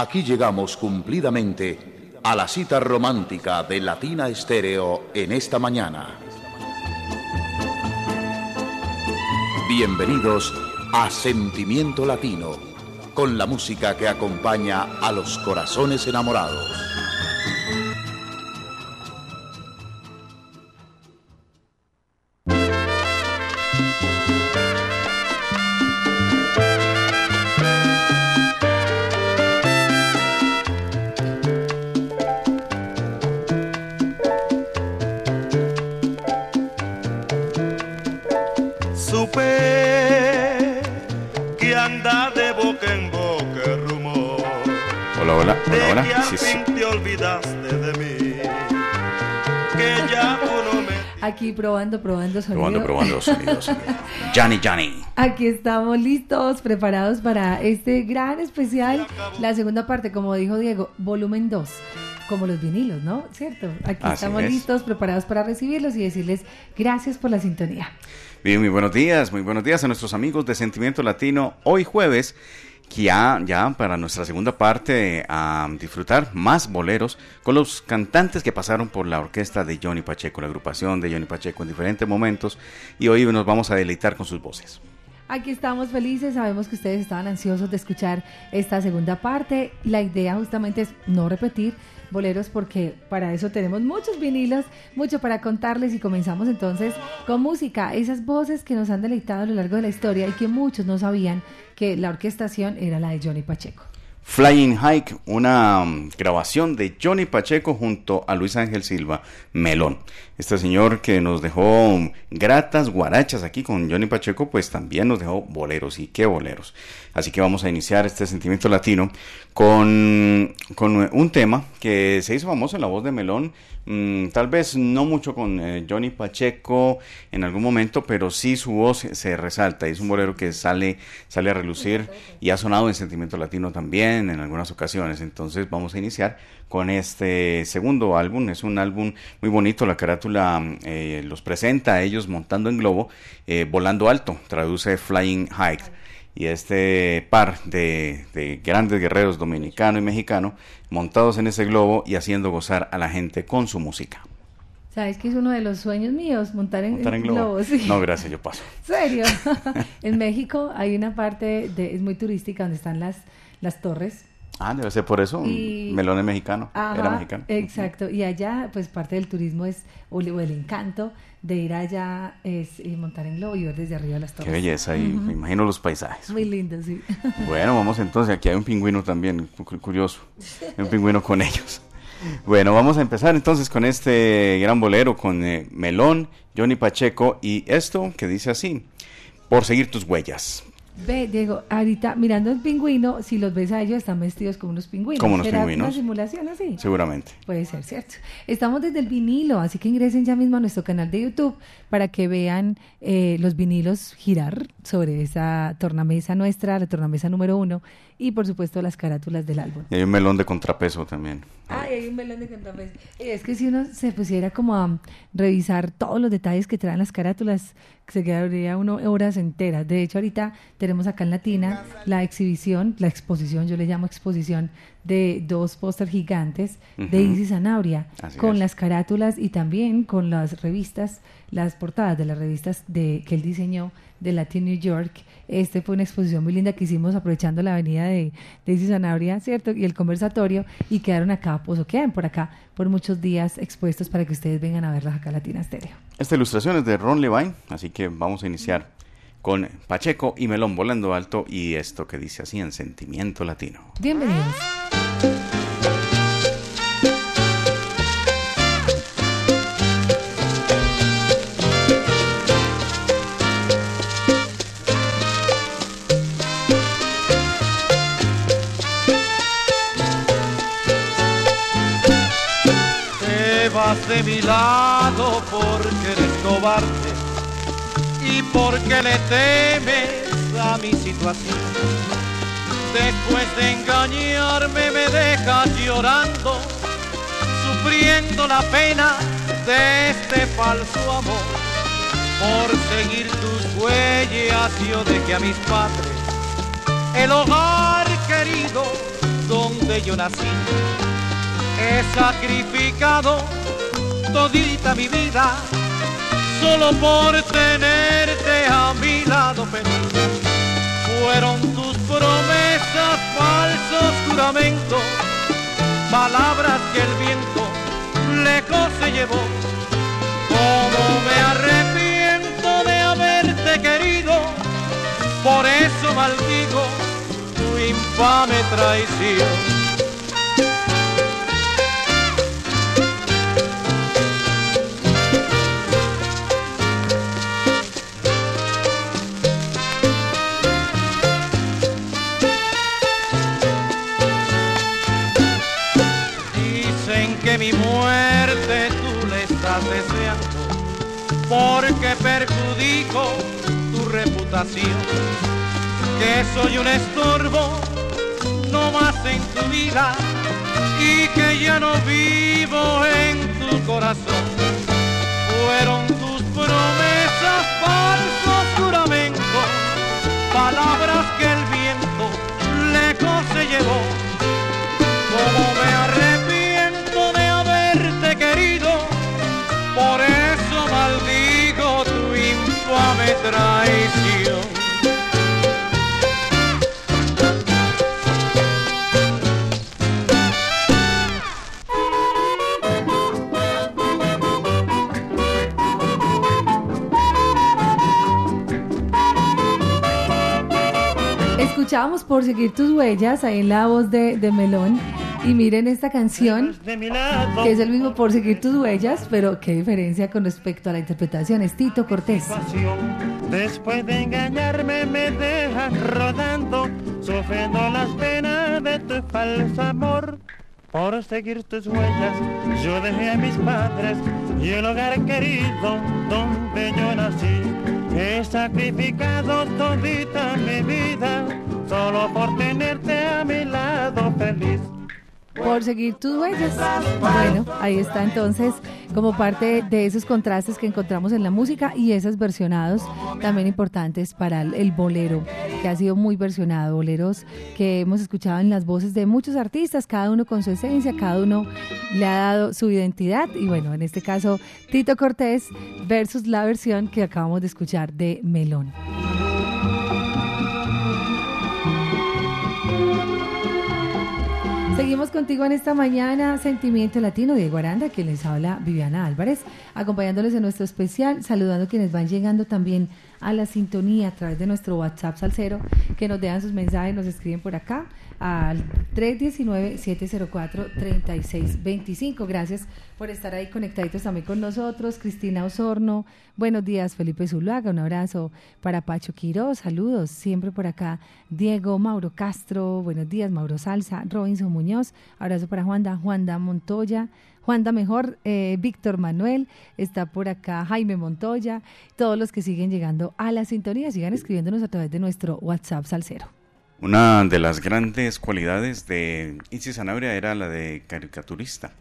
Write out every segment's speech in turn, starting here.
Aquí llegamos cumplidamente a la cita romántica de Latina Estéreo en esta mañana. Bienvenidos a Sentimiento Latino, con la música que acompaña a los corazones enamorados. Probando, probando sonido. Probando, probando. Johnny, Johnny. Aquí estamos listos, preparados para este gran especial, la segunda parte, como dijo Diego, volumen 2, como los vinilos, ¿no? ¿Cierto? Aquí Así estamos es. listos, preparados para recibirlos y decirles gracias por la sintonía. Bien, muy buenos días, muy buenos días a nuestros amigos de Sentimiento Latino. Hoy jueves, ya, ya para nuestra segunda parte a disfrutar más boleros con los cantantes que pasaron por la orquesta de Johnny Pacheco, la agrupación de Johnny Pacheco en diferentes momentos. Y hoy nos vamos a deleitar con sus voces. Aquí estamos felices, sabemos que ustedes estaban ansiosos de escuchar esta segunda parte. La idea justamente es no repetir boleros porque para eso tenemos muchos vinilos, mucho para contarles y comenzamos entonces con música, esas voces que nos han deleitado a lo largo de la historia y que muchos no sabían que la orquestación era la de Johnny Pacheco. Flying Hike, una mm, grabación de Johnny Pacheco junto a Luis Ángel Silva Melón. Este señor que nos dejó mm, gratas guarachas aquí con Johnny Pacheco, pues también nos dejó boleros y qué boleros. Así que vamos a iniciar este sentimiento latino con, con un tema que se hizo famoso en la voz de Melón. mm, tal vez no mucho con eh, Johnny Pacheco en algún momento, pero sí su voz se- se resalta. Es un bolero que sale, sale a relucir y ha sonado en Sentimiento Latino también en algunas ocasiones. Entonces vamos a iniciar con este segundo álbum. Es un álbum muy bonito. La carátula eh, los presenta a ellos montando en globo, eh, volando alto. Traduce Flying High. Y este par de, de grandes guerreros dominicano y mexicano montados en ese globo y haciendo gozar a la gente con su música. ¿Sabes que es uno de los sueños míos? Montar en, ¿Montar en globo? globo, sí. No, gracias, yo paso. serio? en México hay una parte, de, es muy turística, donde están las, las torres. Ah, debe ser por eso. Y- Melón es mexicano. Era Ajá, mexicano. Exacto. Y allá, pues parte del turismo es, o el, encanto de ir allá es eh, montar en globo y ver desde arriba las Qué torres. belleza. Y me imagino los paisajes. Muy lindo, sí. Bueno, vamos entonces. Aquí hay un pingüino también, cu- curioso. Hay un pingüino con ellos. Bueno, vamos a empezar entonces con este gran bolero con eh, Melón, Johnny Pacheco y esto que dice así: Por seguir tus huellas. Ve, Diego, ahorita mirando el pingüino, si los ves a ellos, están vestidos como unos pingüinos. Como unos ¿Será pingüinos. una simulación así? Seguramente. Puede ser, ¿cierto? Estamos desde el vinilo, así que ingresen ya mismo a nuestro canal de YouTube para que vean eh, los vinilos girar sobre esa tornamesa nuestra, la tornamesa número uno, y por supuesto las carátulas del álbum. Y hay un melón de contrapeso también. Ay, hay un melón de contrapeso. Y Es que si uno se pusiera como a revisar todos los detalles que traen las carátulas, se quedaría uno horas enteras. De hecho, ahorita tenemos acá en Latina la exhibición, la exposición, yo le llamo exposición, de dos póster gigantes de. Isis Zanabria, Así con es. las carátulas y también con las revistas, las portadas de las revistas de, que él diseñó de Latin New York. Este fue una exposición muy linda que hicimos aprovechando la avenida de, de Isis Zanabria, ¿cierto? Y el conversatorio, y quedaron acá, pues o quedan por acá, por muchos días expuestos para que ustedes vengan a verlas acá Latina Stereo. Esta ilustración es de Ron Levine, así que vamos a iniciar con Pacheco y Melón volando alto y esto que dice así en Sentimiento Latino. Bienvenidos. Porque eres cobarde y porque le temes a mi situación. Después de engañarme me dejas llorando, sufriendo la pena de este falso amor. Por seguir tus huellas yo dejé a mis padres, el hogar querido donde yo nací. He sacrificado todita mi vida solo por tenerte a mi lado feliz. Fueron tus promesas, falsos juramentos, palabras que el viento lejos se llevó. Como me arrepiento de haberte querido, por eso maldigo tu infame traición. Mi muerte tú le estás deseando, porque perjudico tu reputación, que soy un estorbo no más en tu vida y que ya no vivo en tu corazón. Fueron tus promesas, falsos juramentos, palabras que traición. Escuchábamos por seguir tus huellas ahí en la voz de, de Melón y miren esta canción, que es el mismo por seguir tus huellas, pero qué diferencia con respecto a la interpretación. Es Tito Cortés. Después de engañarme me dejas rodando, sufriendo las penas de tu falso amor. Por seguir tus huellas, yo dejé a mis padres y el hogar querido donde yo nací. He sacrificado todita mi vida solo por tenerte a mi lado feliz por seguir tus huellas. Bueno, ahí está entonces como parte de esos contrastes que encontramos en la música y esos versionados también importantes para el, bolero, que ha sido muy versionado, boleros que hemos escuchado en las voces de muchos artistas, cada uno con su esencia, cada uno le ha dado su identidad y bueno, en este caso Tito Cortés versus la versión que acabamos de escuchar de Melón. Seguimos contigo en esta mañana, Sentimiento Latino de Guaranda, que les habla Viviana Álvarez, acompañándoles en nuestro especial, saludando a quienes van llegando también a la sintonía a través de nuestro WhatsApp Salcero, que nos dejan sus mensajes, nos escriben por acá al 319-704-3625. Gracias por estar ahí conectaditos también con nosotros. Cristina Osorno, buenos días. Felipe Zuluaga, un abrazo para Pacho Quiroz, saludos siempre por acá. Diego Mauro Castro, buenos días. Mauro Salsa, Robinson Muñoz, abrazo para Juanda, Juanda Montoya. Juanda Mejor, eh, Víctor Manuel, está por acá Jaime Montoya, todos los que siguen llegando a la sintonía, sigan escribiéndonos a través de nuestro WhatsApp Salcero. Una de las grandes cualidades de Isis Sanabria era la de caricaturista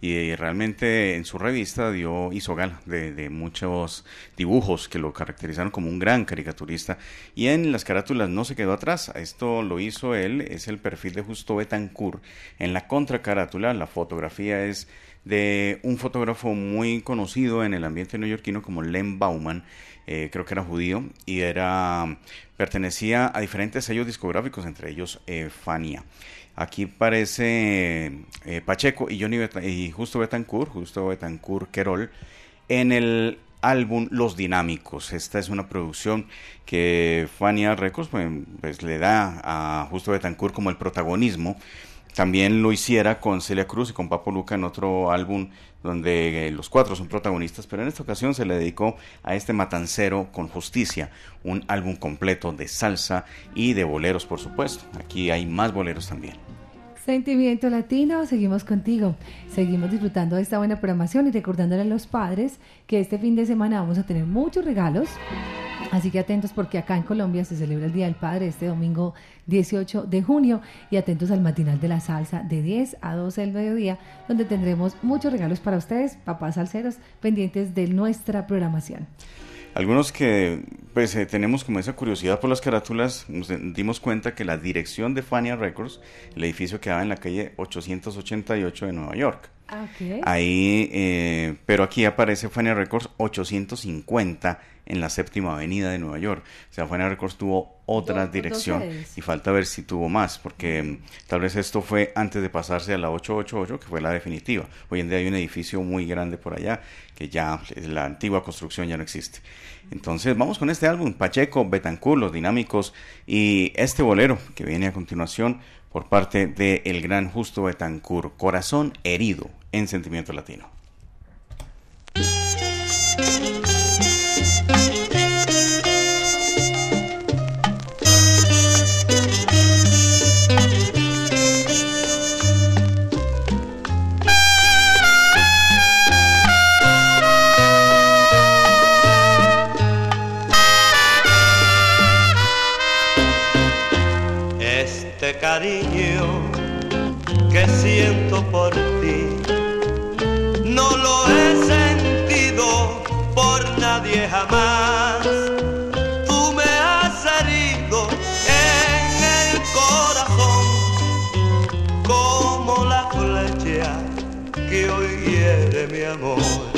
y realmente en su revista dio hizo gala de, muchos dibujos que lo caracterizaron como un gran caricaturista y en las carátulas no se quedó atrás esto lo hizo él es el perfil de Justo Betancourt en la contracarátula la fotografía es de un fotógrafo muy conocido en el ambiente neoyorquino como Len Bauman eh, creo que era judío y era pertenecía a diferentes sellos discográficos, entre ellos eh, Fania. Aquí parece eh, Pacheco y Johnny y Justo Betancourt, Justo Betancourt Querol, en el álbum Los Dinámicos. Esta es una producción que Fania Records pues, pues, le da a Justo Betancourt como el protagonismo. También lo hiciera con Celia Cruz y con Papo Luca en otro álbum donde eh, los cuatro son protagonistas, pero en esta ocasión se le dedicó a este matancero con justicia, un álbum completo de salsa y de boleros, por supuesto. Aquí hay más boleros también. Sentimiento Latino, seguimos contigo. Seguimos disfrutando de esta buena programación y recordándole a los padres que este fin de semana vamos a tener muchos regalos. Así que atentos porque acá en Colombia se celebra el Día del Padre este domingo 18 de junio y atentos al matinal de la salsa de 10 a 12 del mediodía donde tendremos muchos regalos para ustedes, papás salseros, pendientes de nuestra programación. Algunos que pues eh, tenemos como esa curiosidad por las carátulas, nos dimos cuenta que la dirección de Fania Records, el edificio quedaba en la calle 888 de Nueva York. Ah, ok. Ahí, eh, pero aquí aparece Fania Records 850 en la séptima avenida de Nueva York. O sea, Fania Records tuvo otra dirección y falta ver si tuvo más, porque mm, tal vez esto fue antes de pasarse a la 888, que fue la definitiva. Hoy en día hay un edificio muy grande por allá, que ya eh, la antigua construcción ya no existe. Entonces, vamos con este álbum, Pacheco, Betancourt, Los Dinámicos y este bolero que viene a continuación por parte de el gran Justo Betancourt, Corazón herido en Sentimiento Latino. Mi amor.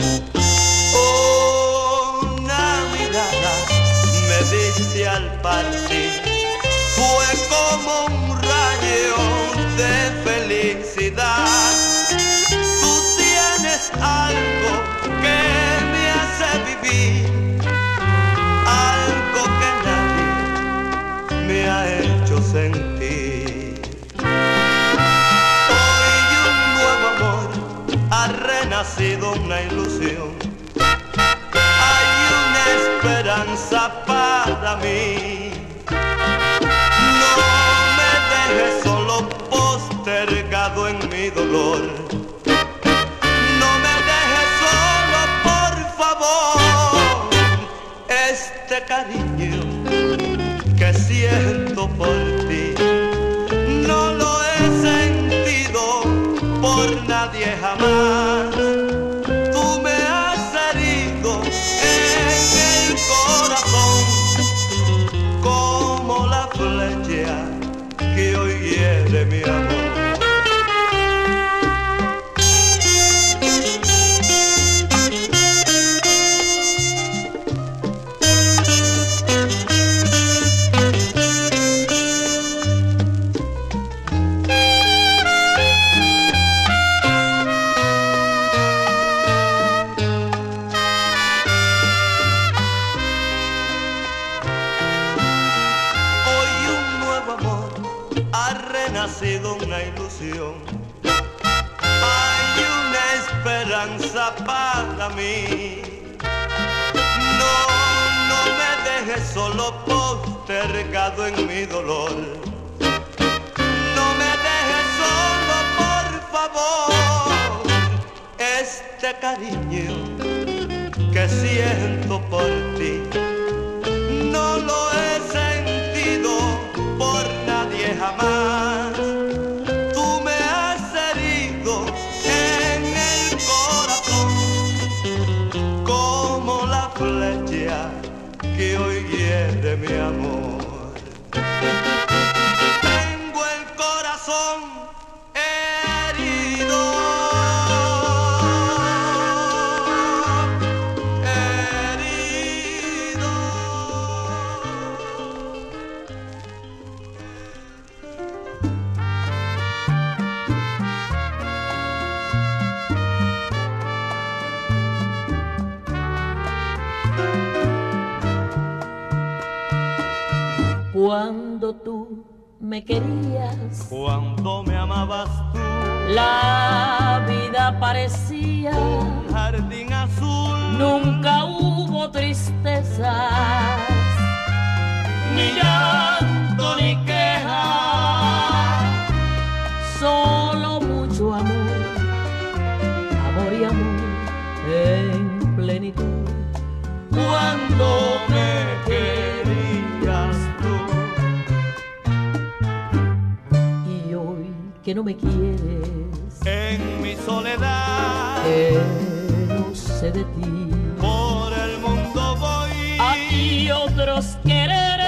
Siento por solo postergado en mi dolor. No me dejes solo, por favor. Este cariño que siento por ti no lo he sentido por nadie jamás. Cuando tú me querías, Cuando me amabas tú, la vida parecía, un jardín azul, nunca hubo tristezas, ni llanto ni queja, solo mucho amor, amor y amor en plenitud. Cuando me querías que no me quieres. En mi soledad, que no sé de ti. Por el mundo voy. Hay otros quereres.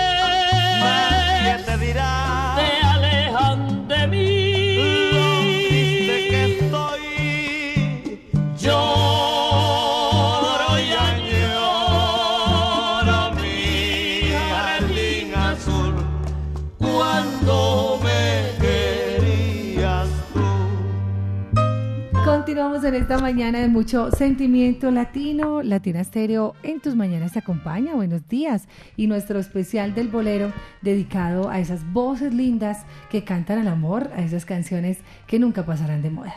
En esta mañana de mucho sentimiento latino. Latina Estéreo en tus mañanas te acompaña. Buenos días. Y nuestro especial del bolero dedicado a esas voces lindas que cantan al amor, a esas canciones que nunca pasarán de moda.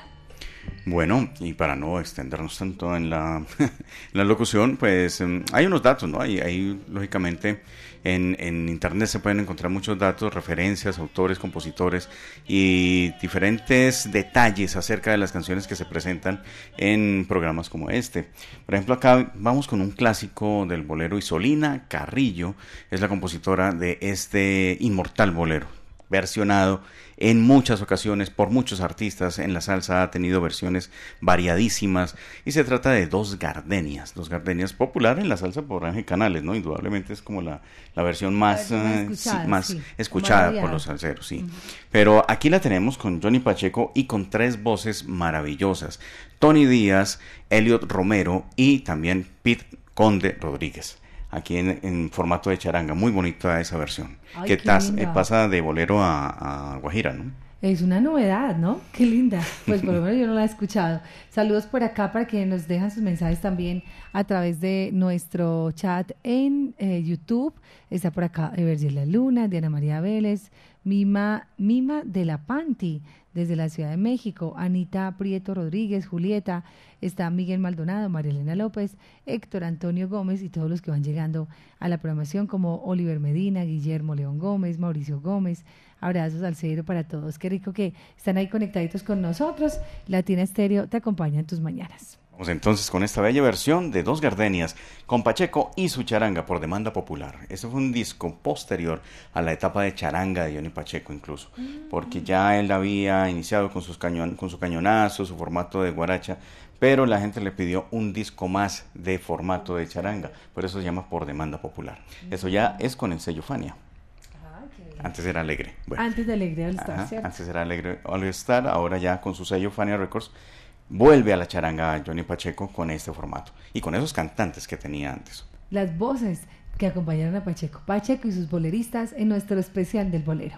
Bueno, y para no extendernos tanto en la, en la locución, pues em, hay unos datos, ¿no? Hay, hay lógicamente, en, Internet se pueden encontrar muchos datos, referencias, autores, compositores y diferentes detalles acerca de las canciones que se presentan en programas como este. Por ejemplo, acá vamos con un clásico del bolero Isolina Carrillo, es la compositora de este inmortal bolero versionado en muchas ocasiones por muchos artistas. En la salsa ha tenido versiones variadísimas y se trata de Dos Gardenias. Dos Gardenias popular en la salsa por Ángel Canales, ¿no? Indudablemente es como la, la versión más, La eh, sí, escuchada, más sí, escuchada por los salseros, sí. Pero aquí la tenemos con Johnny Pacheco y con tres voces maravillosas. Tony Díaz, Elliot Romero y también Pete Conde Rodríguez. Aquí en, en formato de charanga, muy bonita esa versión. Ay, que qué tas- eh, pasa de bolero a, a Guajira, ¿no? Es una novedad, ¿no? Qué linda. Pues por lo menos yo no la he escuchado. Saludos por acá para que nos dejan sus mensajes también a través de nuestro chat en eh, YouTube. Está por acá La Luna, Diana María Vélez, Mima, Mima de la Panti, desde la Ciudad de México, Anita Prieto Rodríguez, Julieta, está Miguel Maldonado, María Elena López, Héctor Antonio Gómez y todos los que van llegando a la programación como Oliver Medina, Guillermo León Gómez, Mauricio Gómez. Abrazos al cedro para todos. Qué rico que están ahí conectaditos con nosotros. Latina Estéreo te acompaña en tus mañanas. Vamos entonces con esta bella versión de Dos Gardenias con Pacheco y su charanga por demanda popular. Este fue un disco posterior a la etapa de charanga de Johnny Pacheco incluso, porque ya él había iniciado con, sus cañon, con su cañonazo, su formato de guaracha, pero la gente le pidió un disco más de formato de charanga, por eso se llama por demanda popular. Eso ya es con el sello Fania. Antes era alegre. Bueno. Antes de Alegría del Star, Ajá, ¿cierto? antes era Alegre All Star, ahora ya con su sello Fania Records, vuelve a la charanga Johnny Pacheco con este formato y con esos cantantes que tenía antes. Las voces que acompañaron a Pacheco. Pacheco y sus boleristas en nuestro especial del bolero.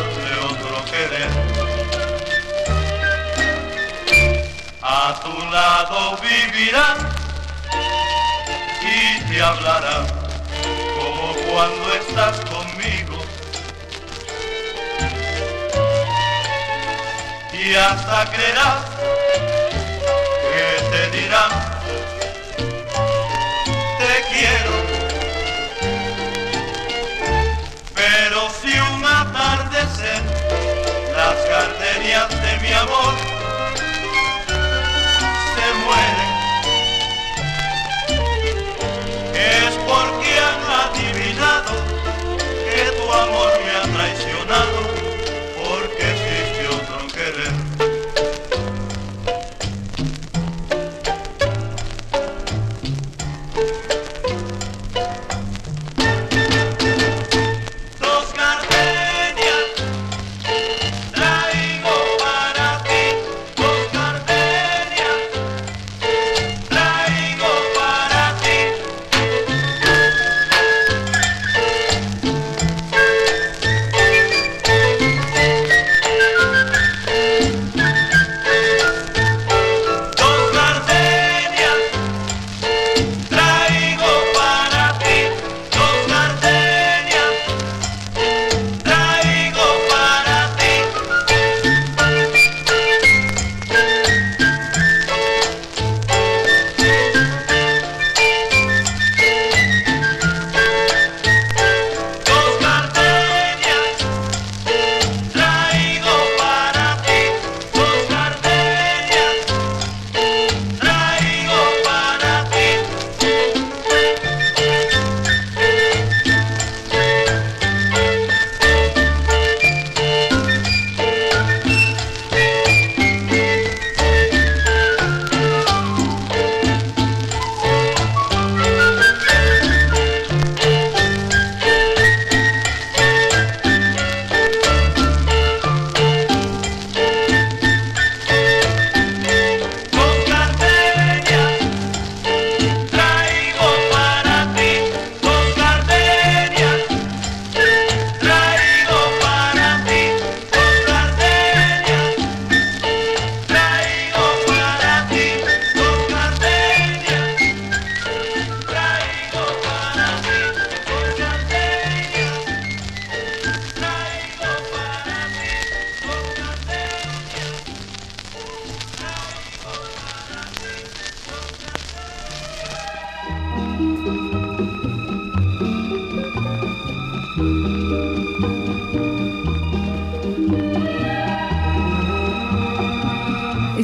Lado vivirán y te hablarán como cuando estás conmigo. Y hasta creerás que te dirán quiero.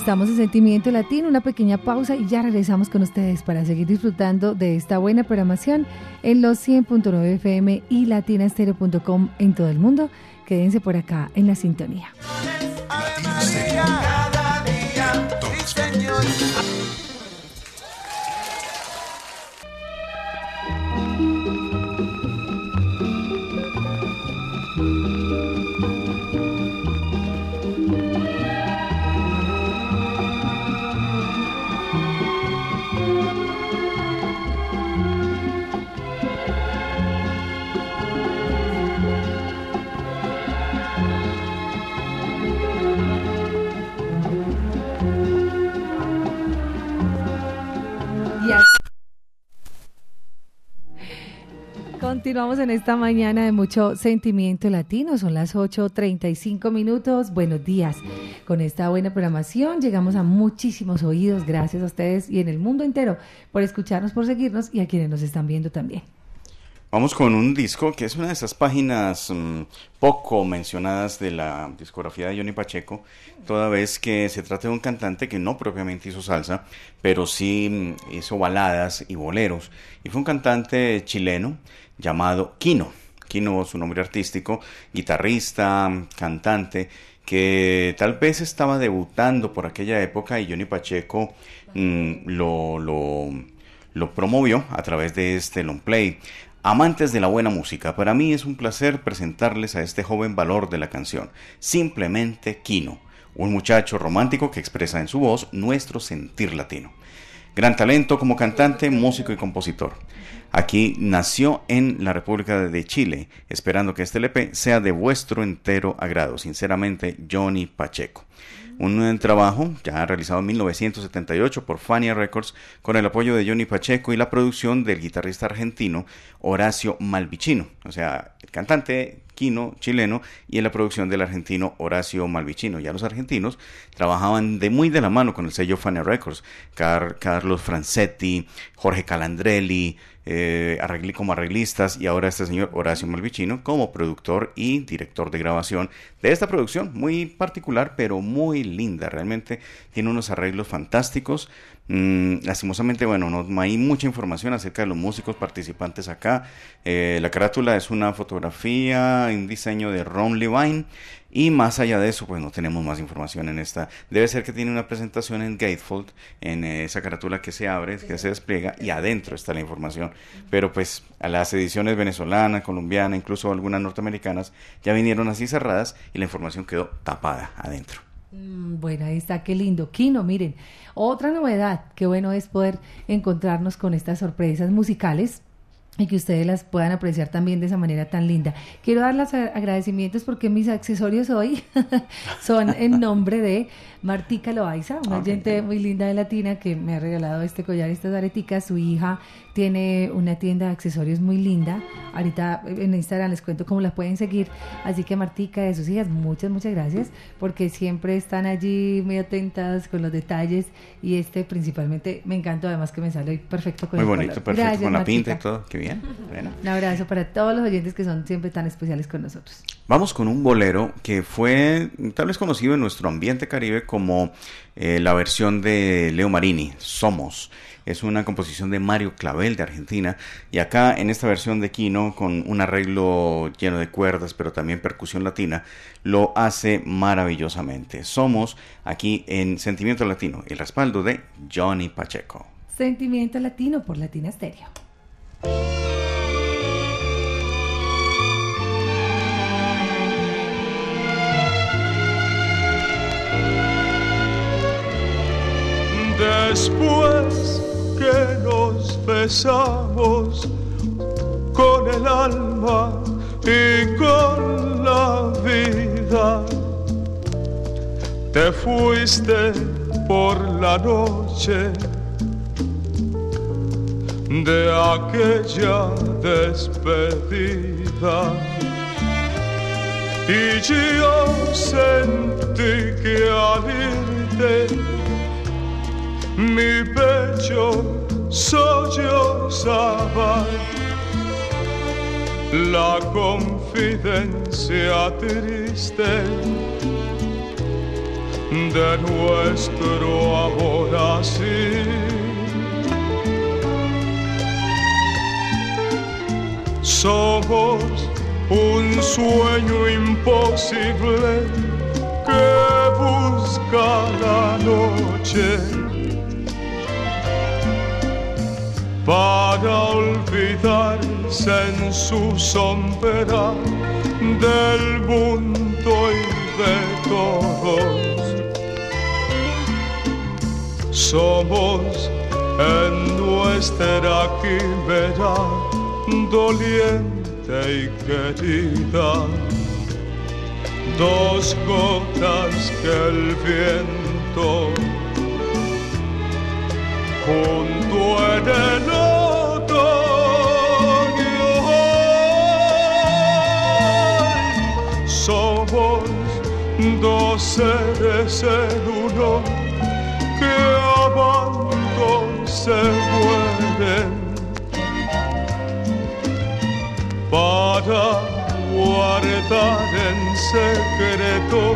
Estamos en Sentimiento Latino, una pequeña pausa y ya regresamos con ustedes para seguir disfrutando de esta buena programación en los 100.9 FM y latinastereo.com en todo el mundo. Quédense por acá en la sintonía. Continuamos en esta mañana de mucho sentimiento latino. Son las 8.35 minutos. Buenos días. Con esta buena programación llegamos a muchísimos oídos. Gracias a ustedes y en el mundo entero por escucharnos, por seguirnos y a quienes nos están viendo también. Vamos con un disco que es una de esas páginas mm, poco mencionadas de la discografía de Johnny Pacheco, toda vez que se trata de un cantante que no propiamente hizo salsa, pero sí mm, hizo baladas y boleros. Y fue un cantante chileno llamado Kino. Kino, su nombre artístico, guitarrista, cantante, que tal vez estaba debutando por aquella época y Johnny Pacheco mm, lo promovió a través de este long play. Amantes de la buena música, para mí es un placer presentarles a este joven valor de la canción, simplemente Kino, un muchacho romántico que expresa en su voz nuestro sentir latino. Gran talento como cantante, músico y compositor. Aquí nació en la República de Chile, esperando que este LP sea de vuestro entero agrado. Sinceramente, Johnny Pacheco. Un trabajo ya realizado en 1978 por Fania Records con el apoyo de Johnny Pacheco y la producción del guitarrista argentino Horacio Malvicino, o sea, el cantante chileno y en la producción del argentino Horacio Malvicino. Ya los argentinos trabajaban de muy de la mano con el sello Fania Records, Car- Carlos Francetti, Jorge Calandrelli, eh, como arreglistas y ahora este señor Horacio Malvicino como productor y director de grabación de esta producción muy particular pero muy linda. Realmente tiene unos arreglos fantásticos. Mm, lastimosamente, bueno, no hay mucha información acerca de los músicos participantes acá. Eh, la carátula es una fotografía, un diseño de Ron Levine. Y más allá de eso, pues no tenemos más información en esta. Debe ser que tiene una presentación en Gatefold, en eh, esa carátula que se abre, que se despliega y adentro está la información. Pero pues a las ediciones venezolana, colombiana, incluso algunas norteamericanas, ya vinieron así cerradas y la información quedó tapada adentro. Mm, Bueno, ahí está, qué lindo. Kino, miren, otra novedad, qué bueno es poder encontrarnos con estas sorpresas musicales y que ustedes las puedan apreciar también de esa manera tan linda. Quiero dar los agradecimientos porque mis accesorios hoy son en nombre de Martica Loaiza, una Ah, ok. oyente muy linda de Latina que me ha regalado este collar, estas areticas. Su hija tiene una tienda de accesorios muy linda. Ahorita en Instagram les cuento cómo la pueden seguir. Así que Martica de sus hijas, muchas, muchas gracias porque siempre están allí muy atentas con los detalles y este principalmente me encantó además que me sale perfecto con Muy el bonito, color. perfecto, Gracias, con la pinta y Martica. todo. Qué bien. Bueno. Un abrazo para todos los oyentes que son siempre tan especiales con nosotros. Vamos con un bolero que fue tal vez conocido en nuestro ambiente caribe como eh, la versión de Leo Marini, Somos. Es una composición de Mario Clavel de Argentina y acá en esta versión de Kino con un arreglo lleno de cuerdas pero también percusión latina lo hace maravillosamente. Somos aquí en Sentimiento Latino, el respaldo de Johnny Pacheco. Sentimiento Latino por Latina Stereo. Después que nos besamos con el alma y con la vida, te fuiste por la noche de aquella despedida. Y yo sentí que al irte mi pecho sollozaba la confidencia triste de nuestro amor así. Somos un sueño imposible que busca la noche para olvidarse en su sombra del mundo y de todos. Somos en nuestra quimera doliente y querida, dos gotas que el viento junto en el. Somos dos seres en uno que amando se mueren para guardar en secreto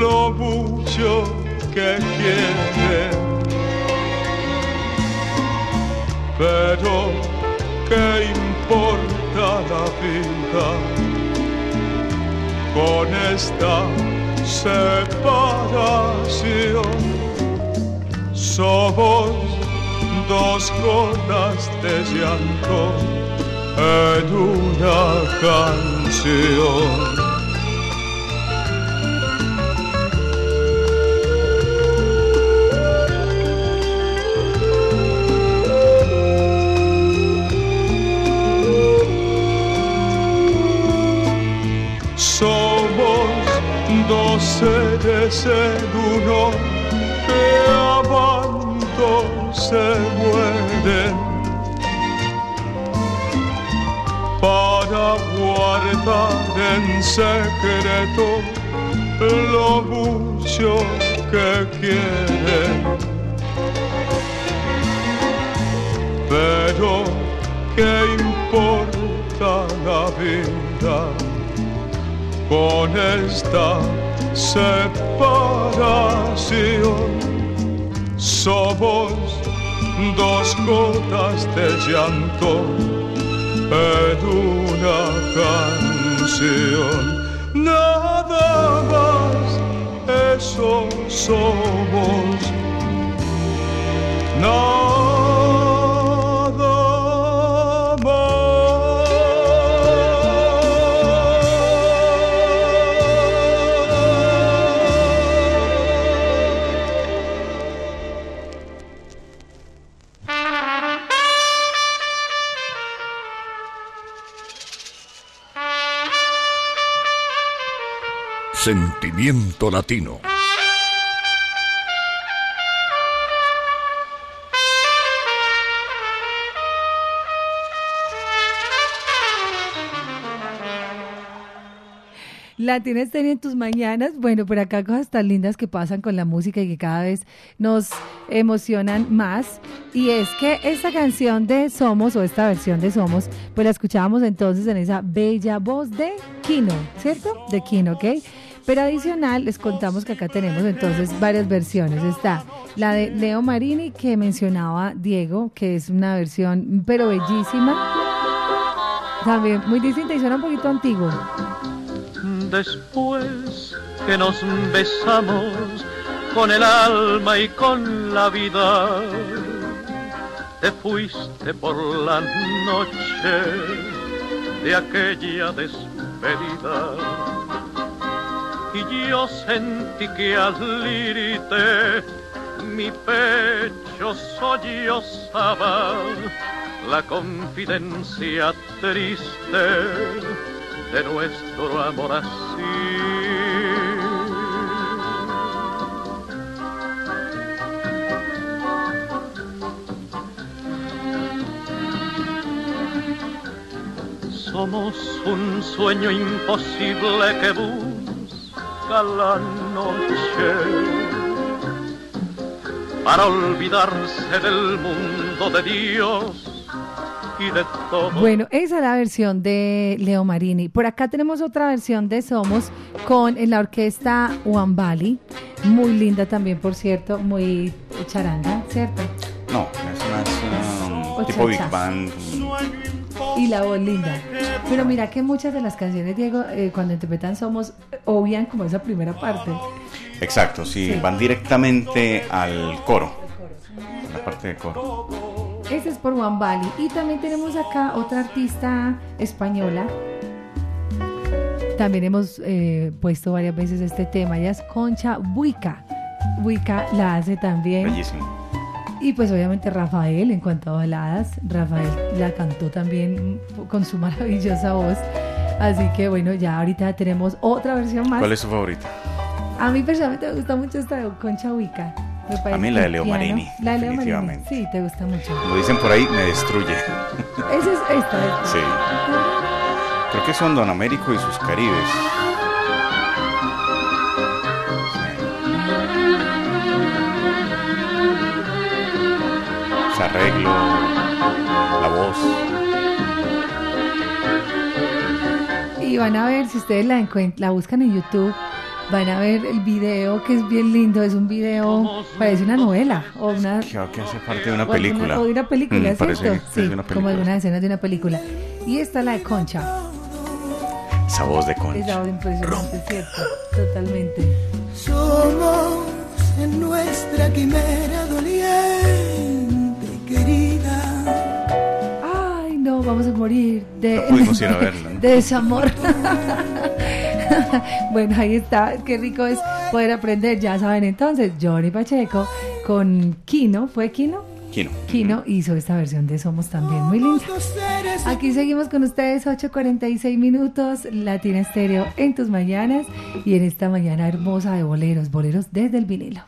lo mucho que quieren. Pero, ¿qué importa la vida con esta separación? Somos dos gotas de llanto en una canción. Seres en uno que amando se mueren para guardar en secreto lo mucho que quieren. Pero ¿qué importa la vida con esta separación? Somos dos gotas de llanto en una canción. Nada más, eso somos. Nada Sentimiento latino. Latina Estéreo en tus mañanas. Bueno, por acá cosas tan lindas que pasan con la música y que cada vez nos emocionan más. Y es que esta canción de Somos, o esta versión de Somos, pues la escuchábamos entonces en esa bella voz de Kino, ¿cierto? De Kino, ¿ok? Pero adicional, les contamos que acá tenemos entonces varias versiones. Está la de Leo Marini, que mencionaba Diego, que es una versión, pero bellísima. También muy distinta y suena un poquito antiguo. Después que nos besamos con el alma y con la vida, te fuiste por la noche de aquella despedida. Y yo sentí que al irte mi pecho sollozaba la confidencia triste de nuestro amor así. Somos un sueño imposible que busca la noche para olvidarse del mundo de Dios y de todo. Bueno, esa es la versión de Leo Marini. Por acá tenemos otra versión de Somos con en la orquesta One Valley. Muy linda también, por cierto, muy charanga, ¿cierto? No, es más um, tipo. Big Band. Y la voz linda. Pero mira que muchas de las canciones, Diego, eh, cuando interpretan Somos, obvian como esa primera parte. Exacto, sí, Sí. van directamente al coro. La parte de coro. Ese es por One Valley. Y también tenemos acá otra artista española. También hemos eh, puesto varias veces este tema. Ella es Concha Buica. Buica la hace también. Bellísimo. Y pues obviamente Rafael, en cuanto a baladas, Rafael la cantó también con su maravillosa voz. Así que bueno, ya ahorita tenemos otra versión más. ¿Cuál es su favorita? A mí personalmente me gusta mucho esta de Concha. Me parece mí la de Leo Marini, La de Leo Marini. definitivamente. Sí, te gusta mucho. Como dicen por ahí, me destruye. Esa es esta. esta. Sí. Creo que son Don Américo y sus Caribes. Arreglo, la voz. Y van a ver, si ustedes la, la buscan en YouTube, van a ver el video que es bien lindo. Es un video, parece una novela o una, Creo que hace parte de una película. o de una película, Mm, parece una como película. algunas escenas de una película. Y esta la de Concha. Esa voz de concha. la impresionante, ¿cierto? Totalmente. Somos en nuestra quimera doliente, vamos a morir de, No pudimos ir a verla, ¿no? de desamor. bueno, ahí está. Qué rico es poder aprender. Ya saben entonces, Johnny Pacheco con Kino. ¿Fue Kino? Kino. Kino hizo esta versión de Somos también. Muy linda. Aquí seguimos con ustedes, 8.46 minutos, Latina Estéreo en tus mañanas y en esta mañana hermosa de boleros, boleros desde el vinilo.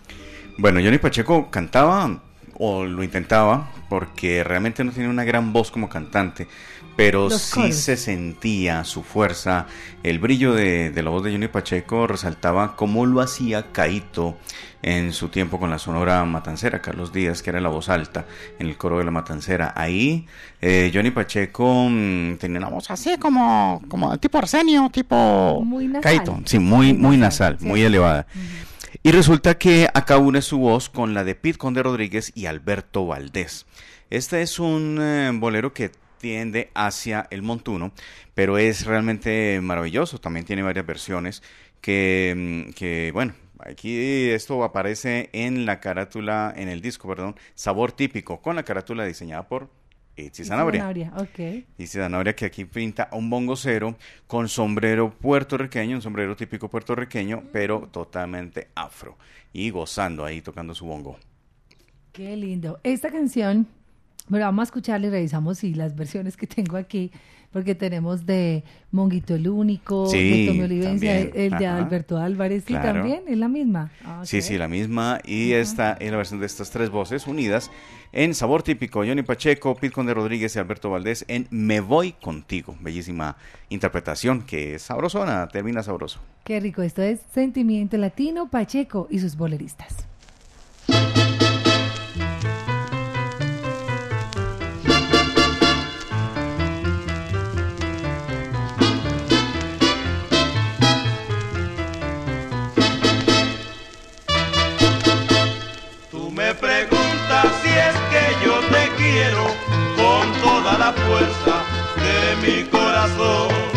Bueno, Johnny Pacheco cantaba o lo intentaba, porque realmente no tenía una gran voz como cantante, pero Los sí coros. se sentía su fuerza, el brillo de, de la voz de Johnny Pacheco resaltaba cómo lo hacía Caito en su tiempo con la Sonora Matancera, Carlos Díaz, que era la voz alta en el coro de la Matancera. Ahí eh, Johnny Pacheco mm, tenía una voz así como, como tipo Arsenio, tipo Muy nasal. Caito, sí, muy, muy nasal, sí. muy elevada. Y resulta que acá une su voz con la de Pete Conde Rodríguez y Alberto Valdés. Este es un eh, bolero que tiende hacia el montuno, pero es realmente maravilloso. También tiene varias versiones que, mm, que, bueno, aquí esto aparece en la carátula, en el disco, perdón, Sabor Típico, con la carátula diseñada por Itzi Sanabria. Sanabria, ok. Dice Zanabria que aquí pinta un bongocero con sombrero puertorriqueño, un sombrero típico puertorriqueño, pero totalmente afro. Y gozando ahí tocando su bongo. Qué lindo. Esta canción, bueno, vamos a escucharla y revisamos si las versiones que tengo aquí, porque tenemos de Monguito el Único, Sí, de Tommy Olivencia, también. el de Ajá. Alberto Álvarez, sí, Claro. también, es la misma. Ah, Sí, ok. sí, la misma. Y esta es la versión de estas tres voces unidas en Sabor Típico. Johnny Pacheco, Pete Conde Rodríguez y Alberto Valdés en Me Voy Contigo. Bellísima interpretación que es sabrosona, termina sabroso. Qué rico, esto es Sentimiento Latino, Pacheco y sus boleristas. Con toda la fuerza de mi corazón.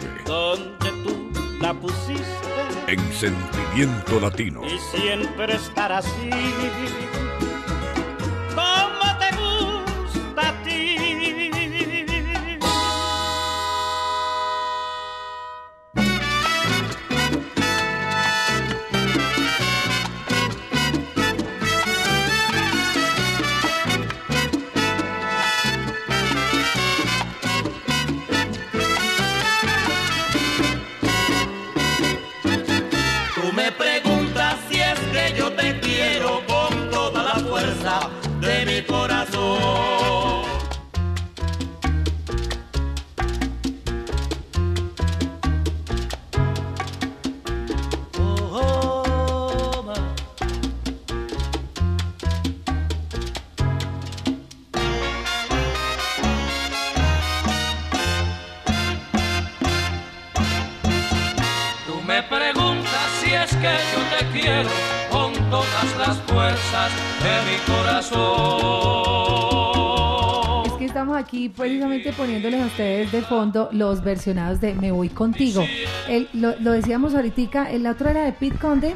100.9 donde tú la pusiste en Sentimiento Latino. y siempre estar así. Fondo los versionados de Me Voy Contigo. El- lo, lo decíamos ahorita, el otro era de Pete Conde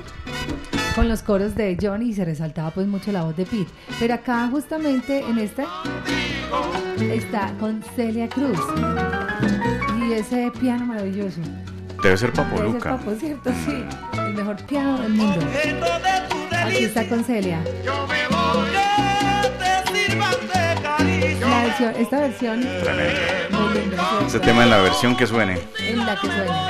con los coros de Johnny y se resaltaba pues mucho la voz de Pete. Pero acá justamente en este está con Celia Cruz y ese piano maravilloso. Debe ser Papo Debe ser. Papo, ¿cierto? Sí, el mejor piano del mundo. Aquí está con Celia. La versión, esta versión. Ese tema en la versión que suene. en la que suena.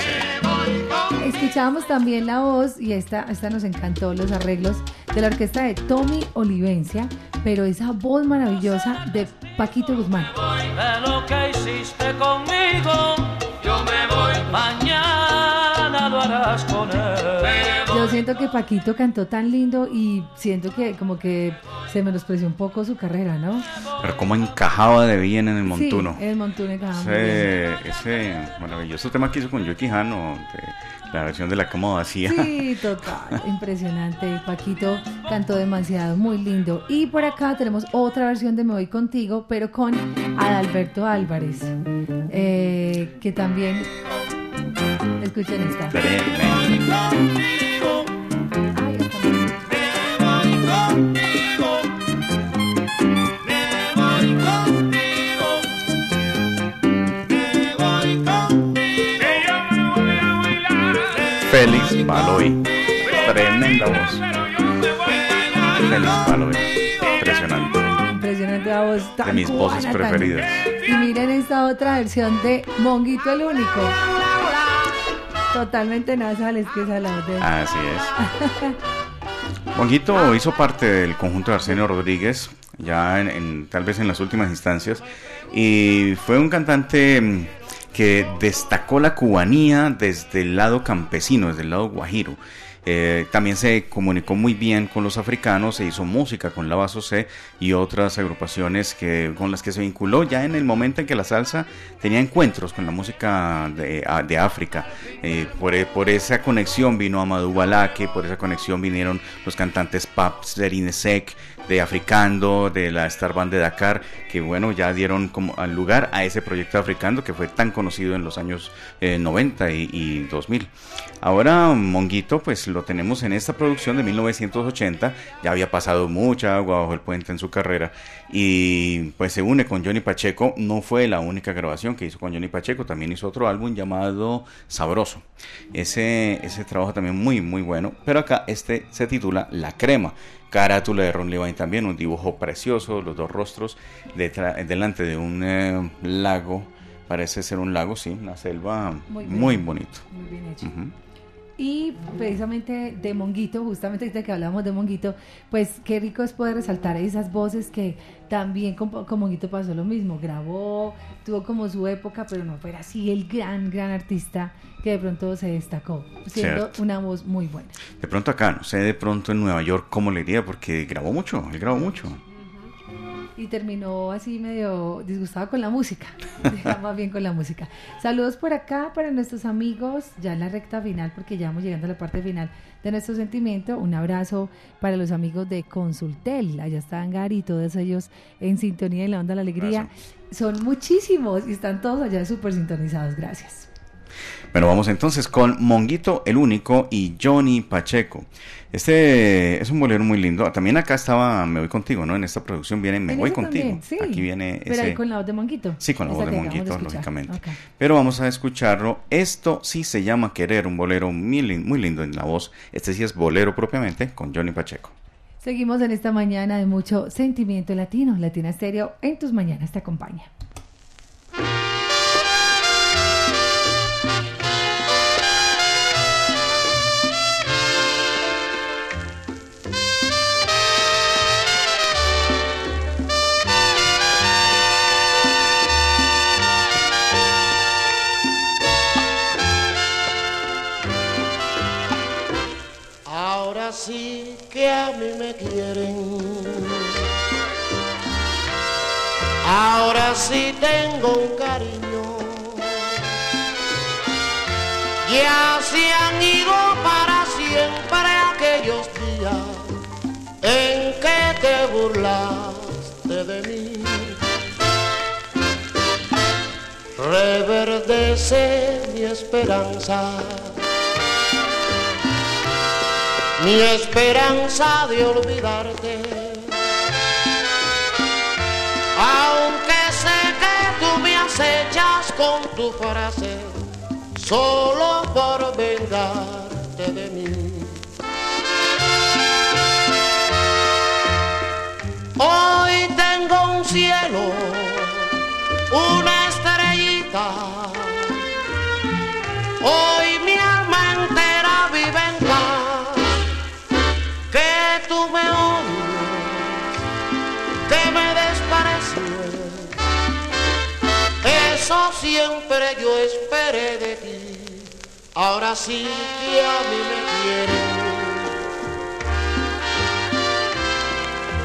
Escuchábamos también la voz y esta, esta nos encantó, los arreglos de la orquesta de Tommy Olivencia, pero esa voz maravillosa de Paquito Guzmán. De lo que hiciste conmigo, yo me voy. Mañana lo harás con él. Yo siento que Paquito cantó tan lindo y siento que como que se menospreció un poco su carrera, ¿no? Pero cómo encajaba de bien en el montuno. Sí, el montuno encajaba. Ese, ese maravilloso tema que hizo con Hano, de la versión de la cama vacía. Sí, total, impresionante. Paquito cantó demasiado, muy lindo. Y por acá tenemos otra versión de Me Voy Contigo, pero con Adalberto Álvarez, eh, que también... Escuchen esta. Ay, esta me- Félix Baloy. Tremenda voz. Félix Baloy. Impresionante. Impresionante la voz tan De mis voces preferidas. Y miren esta otra versión de Monguito el Único. Totalmente nasales que esa la voz de. Así es. Monguito hizo parte del conjunto de Arsenio Rodríguez, ya en, en- tal vez en las últimas instancias, y fue un cantante mm, que destacó la cubanía desde el lado campesino, desde el lado guajiro. Eh, también se comunicó muy bien con los africanos, se hizo música con la Baso C y otras agrupaciones que, con las que se vinculó ya en el momento en que la salsa tenía encuentros con la música de, de África. Eh, por, e- por esa conexión vino Amadou Balake, por esa conexión vinieron los cantantes Pap Serinesek, de Africando, de la Star Band de Dakar, que bueno, ya dieron como lugar a ese proyecto africano que fue tan conocido en los años eh, 90 y, y 2000. Ahora Monguito, pues lo tenemos en esta producción de 1980, ya había pasado mucha agua bajo el puente en su carrera y pues se une con Johnny Pacheco, no fue la única grabación que hizo con Johnny Pacheco, también hizo otro álbum llamado Sabroso. Ese, ese trabajo también muy muy bueno, pero acá este se titula La Crema. Carátula de Ron Levine también, un dibujo precioso, los dos rostros delante de un eh, lago, parece ser un lago, sí, una selva Muy muy, bonito. Muy bien hecho. Y precisamente de Monguito, justamente ahorita que hablamos de Monguito, pues qué rico es poder resaltar esas voces que también con, con Monguito pasó lo mismo. Grabó, tuvo como su época, pero no fue así el gran, gran artista que de pronto se destacó, siendo Cierto. una voz muy buena. De pronto acá, no sé de pronto en Nueva York cómo le iría, porque grabó mucho, él grabó mucho. Y terminó así medio disgustado con la música, más bien con la música. Saludos por acá para nuestros amigos, ya en la recta final, porque ya vamos llegando a la parte final de nuestro sentimiento. Un abrazo para los amigos de Consultel, allá están Gary y todos ellos en sintonía en la onda de la alegría. Son muchísimos y están todos allá súper sintonizados, gracias. Bueno, vamos entonces con Monguito el Único y Johnny Pacheco. Este es un bolero muy lindo. También acá estaba Me Voy Contigo, ¿no? En esta producción viene Me Voy Contigo. sí. Aquí viene Pero ese... ahí con la voz de Monguito. Sí, con la voz de Monguito, lógicamente. Pero vamos a escucharlo. Esto sí se llama Querer, un bolero muy, lin- muy lindo en la voz. Este sí es bolero propiamente con Johnny Pacheco. Seguimos en esta mañana de mucho sentimiento latino. Latina Estéreo en tus mañanas te acompaña. Ahora sí tengo un cariño. Ya se han ido para siempre aquellos días en que te burlaste de mí. Reverdece mi esperanza mi esperanza de olvidarte. Aunque con tu frase, solo por vengarte de mí. Hoy tengo un cielo, una estrellita. Hoy mi Eso siempre yo esperé de ti. Ahora sí que a mí me quieren.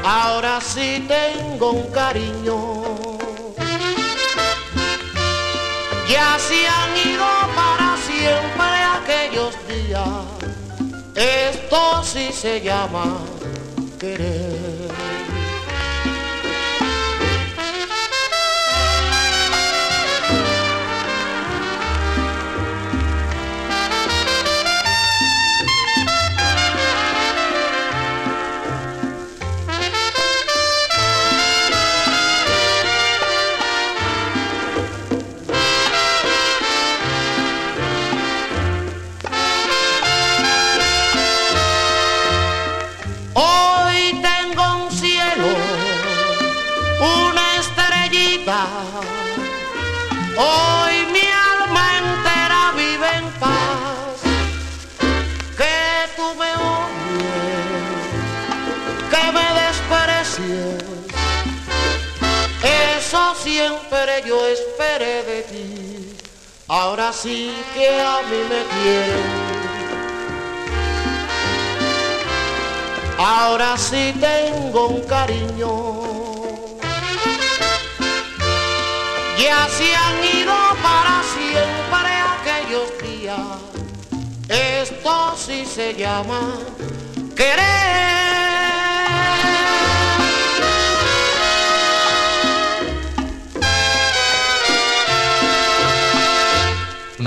Ahora sí tengo un cariño. Ya se han ido para siempre aquellos días. Esto sí se llama querer. Ahora sí que a mí me quieren. Ahora sí tengo un cariño. Ya se han ido para siempre aquellos días. Esto sí se llama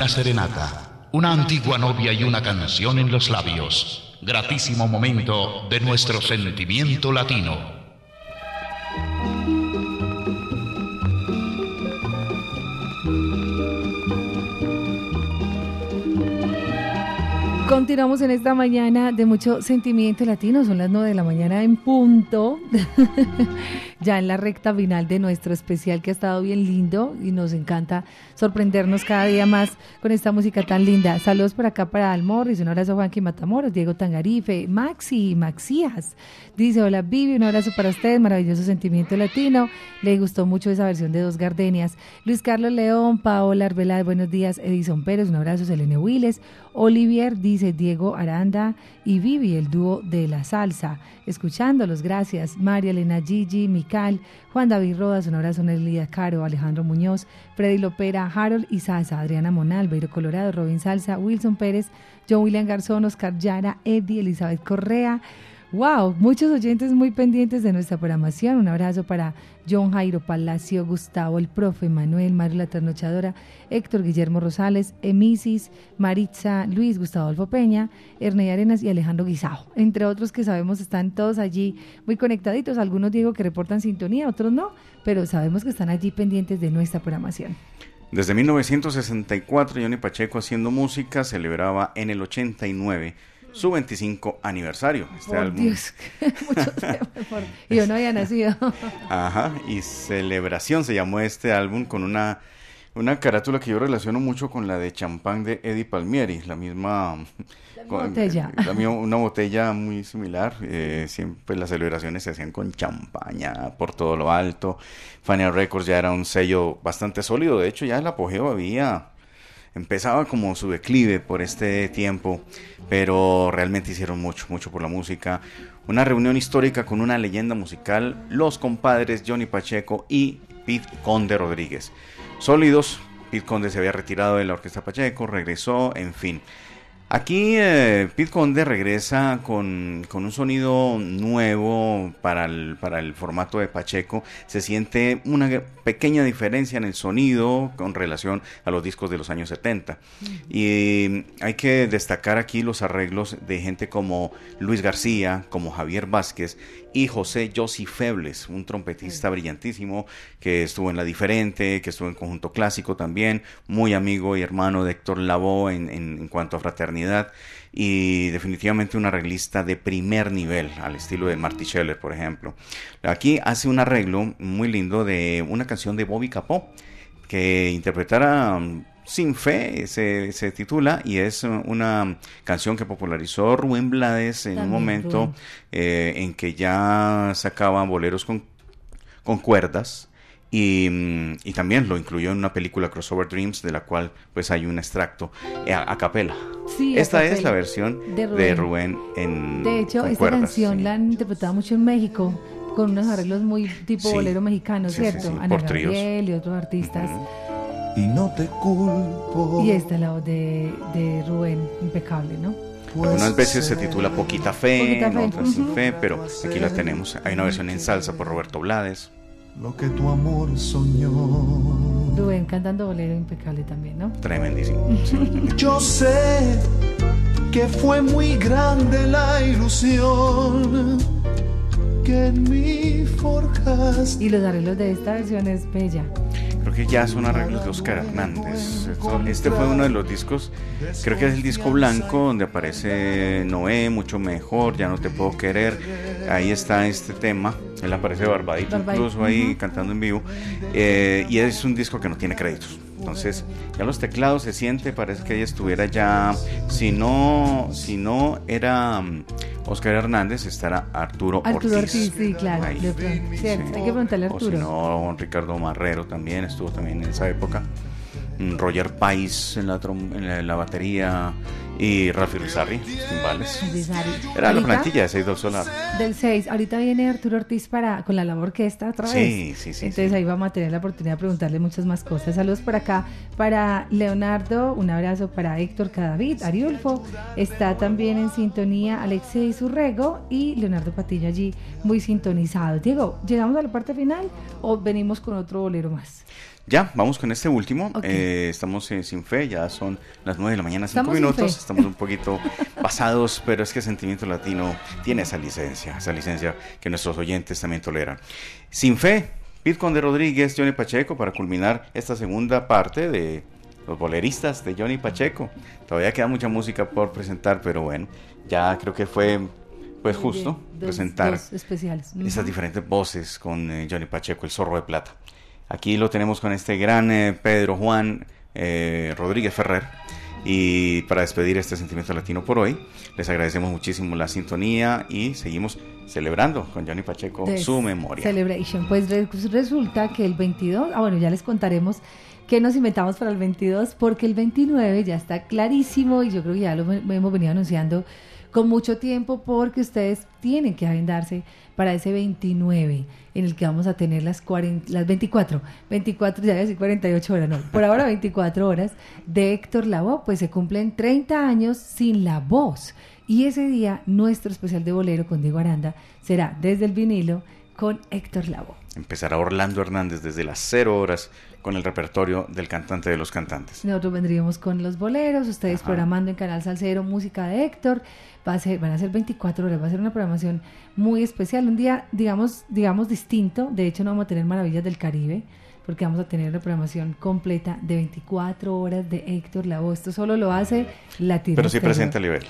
Una serenata, una antigua novia y una canción en los labios. Gratísimo momento de nuestro sentimiento latino. Continuamos en esta mañana de mucho sentimiento latino. Son las 9 de la mañana en punto. ya en la recta final de nuestro especial que ha estado bien lindo y nos encanta sorprendernos cada día más con esta música tan linda. Saludos por acá para Almorris, un abrazo a Juanqui Matamoros, Diego Tangarife, Maxi, Maxías. Dice, hola Vivi, un abrazo para ustedes, maravilloso sentimiento latino. Le gustó mucho esa versión de Dos Gardenias. Luis Carlos León, Paola Arbeláez, buenos días. Edison Pérez, un abrazo, Selene Willes. Olivier dice Diego Aranda y Vivi, el dúo de la salsa. Escuchándolos, gracias. María Elena Gigi, mi Juan David Rodas, un abrazo Nelida Caro, Alejandro Muñoz, Freddy Lopera, Harold Salsa, Adriana Monal, Beiro Colorado, Robin Salsa, Wilson Pérez, John William Garzón, Oscar Yara, Eddie, Elizabeth Correa, Wow, muchos oyentes muy pendientes de nuestra programación. Un abrazo para John Jairo Palacio, Gustavo, el profe Manuel, Mario la Trasnochadora, Héctor Guillermo Rosales, Emisis, Maritza, Luis, Gustavo Alfo Peña, Ernei Arenas y Alejandro Guisao. Entre otros que sabemos están todos allí muy conectaditos. Algunos digo que reportan sintonía, otros no, pero sabemos que están allí pendientes de nuestra programación. Desde 1964, Johnny Pacheco haciendo música celebraba en el 89 su 25 aniversario. Este por Dios, yo no había nacido. Ajá, y Celebración se llamó este álbum con una, una carátula que yo relaciono mucho con la de champán de Eddie Palmieri, la misma... botella. una botella muy similar. Eh, siempre las celebraciones se hacían con champaña por todo lo alto. Fania Records ya era un sello bastante sólido. De hecho, ya el apogeo había empezaba como su declive por este tiempo, pero realmente hicieron mucho, mucho por la música. Una reunión histórica con una leyenda musical, los compadres Johnny Pacheco y Pete Conde Rodríguez. Sólidos, Pete Conde se había retirado de la Orquesta Pacheco, regresó, en fin. Aquí eh, Pete Conde regresa con, un sonido nuevo para el, para el formato de Pacheco. Se siente una pequeña diferencia en el sonido con relación a los discos de los años 70. Y hay que destacar aquí los arreglos de gente como Luis García, como Javier Vázquez y José Josi Febles, un trompetista brillantísimo que estuvo en La Diferente, que estuvo en Conjunto Clásico también, muy amigo y hermano de Héctor Lavoe en, en, cuanto a fraternidad y definitivamente un arreglista de primer nivel, al estilo de Marty Scheller, por ejemplo. Aquí hace un arreglo muy lindo de una canción de Bobby Capó, que interpretara sin Fe se, se, titula y es una canción que popularizó Rubén Blades en un momento eh, en que ya sacaba boleros con, con cuerdas y, mm, y, también lo incluyó en una película Crossover Dreams de la cual pues hay un extracto eh, a, capela. Esta es la versión de Rubén, en De hecho, esta canción la han interpretado mucho en México con unos arreglos muy tipo bolero mexicano, ¿cierto? Ana Gabriel y otros artistas y no te culpo. Y esta es la voz de, de Rubén, impecable, ¿no? Pues Unas veces se titula Poquita Fe, en otras Sin Fe, pero aquí la tenemos. Hay una versión en salsa por Roberto Blades. Lo que tu amor soñó. Rubén cantando bolero impecable también, ¿no? Tremendísimo. Yo sé que fue muy grande la ilusión que en mí forjaste. Y los arreglos de esta versión es bella. Creo que ya son arreglos de Oscar Hernández. Este fue uno de los discos, creo que es el disco blanco donde aparece Noé, mucho mejor, ya no te puedo querer. Ahí está este tema. Él aparece barbadito, incluso ahí cantando en vivo. Eh, y es un disco que no tiene créditos. Entonces, ya los teclados se siente, parece que ella estuviera ya, si no, si no era mm, Oscar Hernández, estará Arturo, Arturo Ortiz. sí, claro. Hay que preguntarle a Arturo. O si no, Ricardo Marrero también estuvo también en esa época. Mm, Roger Pais en la, en la batería, y Rafi Rizarri, timbales. Era la plantilla de 6 del Solar. Del 6. Ahorita viene Arturo Ortiz para con la labor orquesta otra vez. Sí, sí, sí. Entonces ahí vamos a tener la oportunidad de preguntarle muchas más cosas. Saludos por acá para Leonardo, un abrazo para Héctor Cadavid, Ariulfo. Está también en sintonía Alexei Zurrego y Leonardo Patillo allí muy sintonizado. Diego, ¿llegamos a la parte final o venimos con otro bolero más? Ya, vamos con este último. Eh, estamos sin fe, ya son las 9 de la mañana, 5 minutos. Estamos un poquito pasados, pero es que Sentimiento Latino tiene esa licencia, esa licencia que nuestros oyentes también toleran. Sin fe, Pete de Rodríguez, Johnny Pacheco, para culminar esta segunda parte de los boleristas de Johnny Pacheco. Todavía queda mucha música por presentar, pero bueno, ya creo que fue pues justo presentar especiales. esas diferentes voces con eh, Johnny Pacheco, el zorro de plata. Aquí lo tenemos con este gran eh, Pedro Juan eh, Rodríguez Ferrer. Y para despedir este sentimiento latino por hoy, les agradecemos muchísimo la sintonía y seguimos celebrando con Johnny Pacheco su memoria. Celebration. Pues resulta que el 22, ah bueno, ya les contaremos qué nos inventamos para el 22, porque el 29 ya está clarísimo y yo creo que ya lo hemos venido anunciando con mucho tiempo porque ustedes tienen que agendarse para ese 29 en el que vamos a tener las, 40, las 24, 24, ya decir 48 horas, no, por ahora 24 horas de Héctor Lavoe, pues se cumplen 30 años sin la voz. Y ese día nuestro especial de bolero con Diego Aranda será desde el vinilo con Héctor Lavoe. Empezará Orlando Hernández desde las 0 horas con el repertorio del cantante de los cantantes. Nosotros vendríamos con los boleros, ustedes Ajá. programando en Canal Salcero música de Héctor. Va a ser, van a ser 24 horas, va a ser una programación muy especial, un día, digamos, digamos distinto. De hecho, no vamos a tener Maravillas del Caribe, porque vamos a tener una programación completa de 24 horas de Héctor Lavoe. Esto solo lo hace Latino. Pero sí presenta el nivel.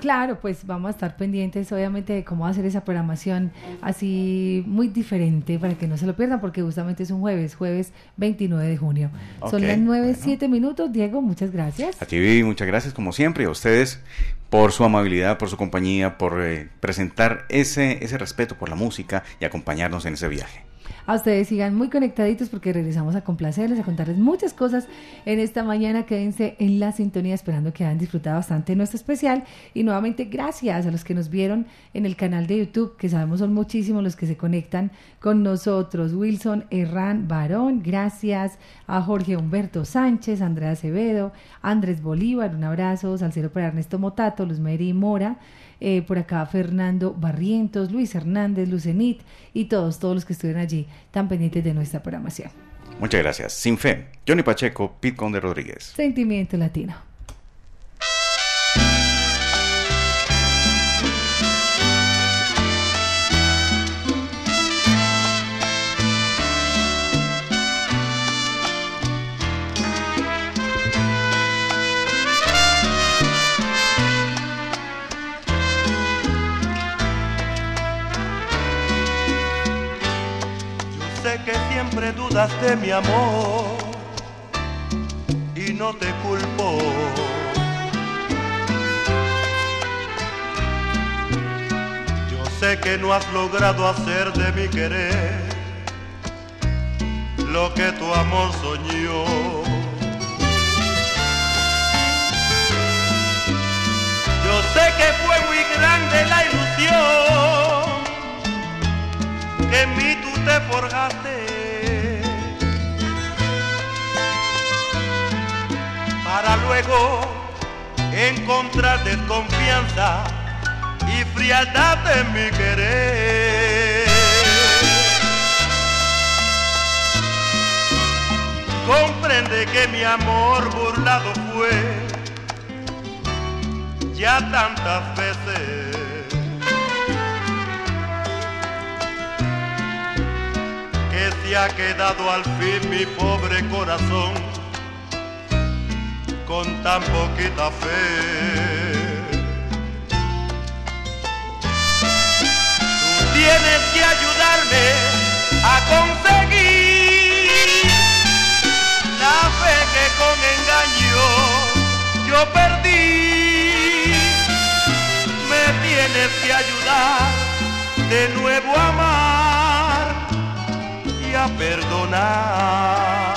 Claro, pues vamos a estar pendientes obviamente de cómo hacer esa programación así muy diferente para que no se lo pierdan porque justamente es un jueves, jueves 29 de junio. Son las 9, bueno. 7 minutos. Diego, muchas gracias. A ti, Vivi, muchas gracias como siempre y a ustedes por su amabilidad, por su compañía, por eh, presentar ese, ese respeto por la música y acompañarnos en ese viaje. A ustedes sigan muy conectaditos porque regresamos a complacerles, a contarles muchas cosas en esta mañana. Quédense en la sintonía esperando que hayan disfrutado bastante nuestro especial. Y nuevamente gracias a los que nos vieron en el canal de YouTube, que sabemos son muchísimos los que se conectan con nosotros. Wilson Herrán Barón, gracias a Jorge Humberto Sánchez, Andrea Acevedo, Andrés Bolívar, un abrazo, Salcero para Ernesto Motato, Luz Mary Mora. Eh, por acá Fernando Barrientos, Luis Hernández, Lucenit y todos, todos los que estuvieron allí tan pendientes de nuestra programación. Muchas gracias. Sin fe, Johnny Pacheco, Pete Conde Rodríguez. Sentimiento Latino. Siempre dudas mi amor y no te culpo. Yo sé que no has logrado hacer de mi querer lo que tu amor soñó. Yo sé que fue muy grande la ilusión que en mí tú te forjaste para luego encontrar desconfianza y frialdad en mi querer. Comprende que mi amor burlado fue ya tantas veces. que se ha quedado al fin mi pobre corazón con tan poquita fe. Tú tienes que ayudarme a conseguir la fe que con engaño yo perdí. Me tienes que ayudar de nuevo a amar y a perdonar.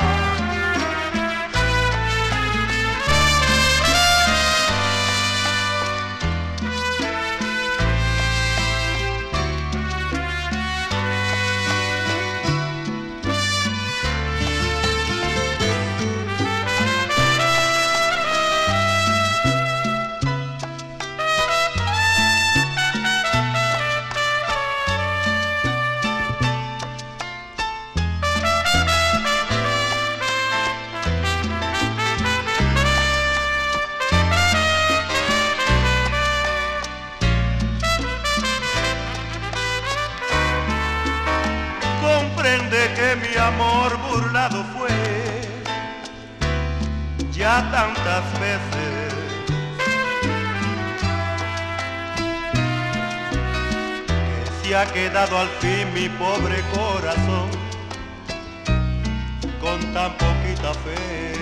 Quedado al fin mi pobre corazón con tan poquita fe.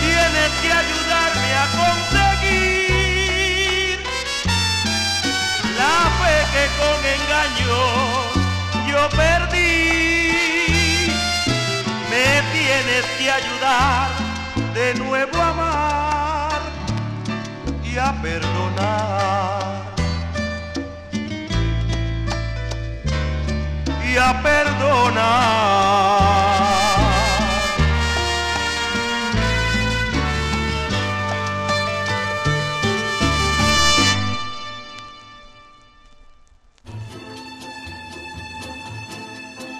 Tienes que ayudarme a conseguir la fe que con engaño yo perdí. Me tienes que ayudar de nuevo a perdonar. Y a perdonar.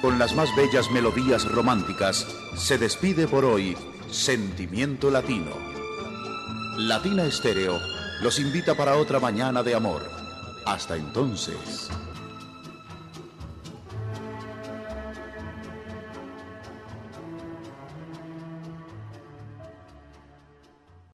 Con las más bellas melodías románticas, se despide por hoy Sentimiento Latino. Latina Estéreo los invita para otra mañana de amor. Hasta entonces.